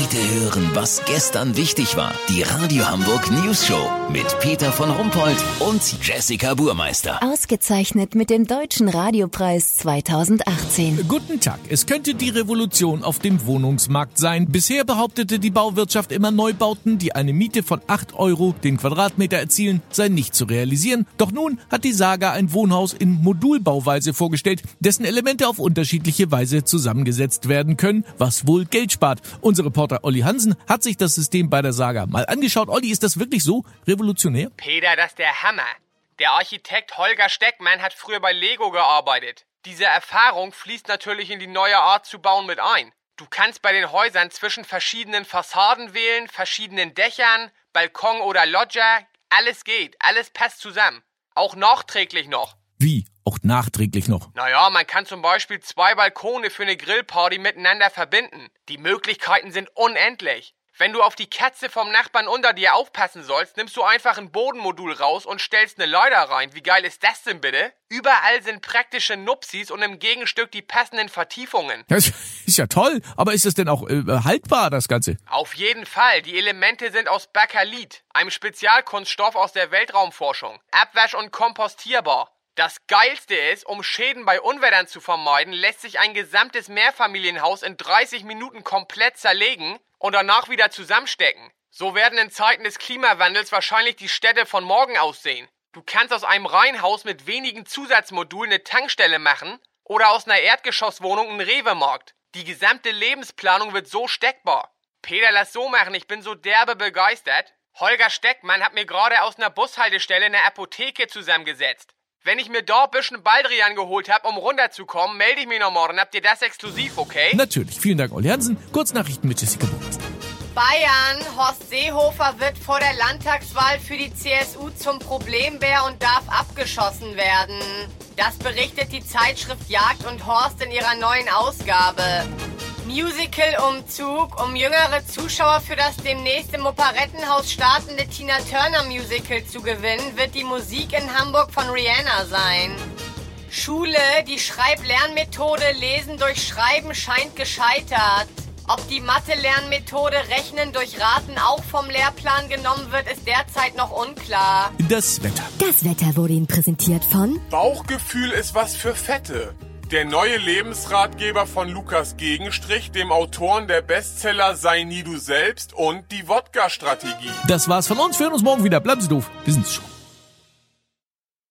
Heute hören, was gestern wichtig war. Die Radio Hamburg News Show mit Peter von Rumpold und Jessica Burmeister. Ausgezeichnet mit dem Deutschen Radiopreis 2018. Guten Tag. Es könnte die Revolution auf dem Wohnungsmarkt sein. Bisher behauptete die Bauwirtschaft immer Neubauten, die eine Miete von 8 Euro den Quadratmeter erzielen, sei nicht zu realisieren. Doch nun hat die Saga ein Wohnhaus in Modulbauweise vorgestellt, dessen Elemente auf unterschiedliche Weise zusammengesetzt werden können, was wohl Geld spart. Unser Reporter Olli Hansen hat sich das System bei der Saga mal angeschaut. Olli, ist das wirklich so revolutionär? Peter, das ist der Hammer. Der Architekt Holger Steckmann hat früher bei Lego gearbeitet. Diese Erfahrung fließt natürlich in die neue Art zu bauen mit ein. Du kannst bei den Häusern zwischen verschiedenen Fassaden wählen, verschiedenen Dächern, Balkon oder Loggia. Alles geht, alles passt zusammen. Auch nachträglich noch. Wie? Auch nachträglich noch. Naja, man kann zum Beispiel zwei Balkone für eine Grillparty miteinander verbinden. Die Möglichkeiten sind unendlich. Wenn du auf die Katze vom Nachbarn unter dir aufpassen sollst, nimmst du einfach ein Bodenmodul raus und stellst eine Leiter rein. Wie geil ist das denn bitte? Überall sind praktische Nupsis und im Gegenstück die passenden Vertiefungen. Das ist ja toll, aber ist es denn auch äh, haltbar, das Ganze? Auf jeden Fall. Die Elemente sind aus Bakalit, einem Spezialkunststoff aus der Weltraumforschung. Abwasch- und kompostierbar. Das Geilste ist, um Schäden bei Unwettern zu vermeiden, lässt sich ein gesamtes Mehrfamilienhaus in 30 Minuten komplett zerlegen und danach wieder zusammenstecken. So werden in Zeiten des Klimawandels wahrscheinlich die Städte von morgen aussehen. Du kannst aus einem Reihenhaus mit wenigen Zusatzmodulen eine Tankstelle machen oder aus einer Erdgeschosswohnung einen Rewe-Markt. Die gesamte Lebensplanung wird so steckbar. Peter, lass so machen, ich bin so derbe begeistert. Holger Steckmann hat mir gerade aus einer Bushaltestelle eine Apotheke zusammengesetzt. Wenn ich mir da ein bisschen Baldrian geholt habe, um runterzukommen, melde ich mich noch morgen. Habt ihr das exklusiv, okay? Natürlich. Vielen Dank, Olli Hansen. Kurznachrichten mit Jessica Burmeister. Bayern. Horst Seehofer wird vor der Landtagswahl für die CSU zum Problembär und darf abgeschossen werden. Das berichtet die Zeitschrift Jagd und Horst in ihrer neuen Ausgabe. Musical-Umzug. Um jüngere Zuschauer für das demnächst im Operettenhaus startende Tina Turner Musical zu gewinnen, wird die Musik in Hamburg von Rihanna sein. Schule, die Schreib-Lernmethode Lesen durch Schreiben scheint gescheitert. Ob die Mathe-Lernmethode Rechnen durch Raten auch vom Lehrplan genommen wird, ist derzeit noch unklar. Das Wetter. Das Wetter wurde Ihnen präsentiert von Bauchgefühl ist was für Fette. Der neue Lebensratgeber von Lukas Gegenstrich, dem Autoren der Bestseller Sei nie du selbst und die Wodka-Strategie. Das war's von uns. Wir hören uns morgen wieder. Bleiben Sie doof. Wir sind's schon.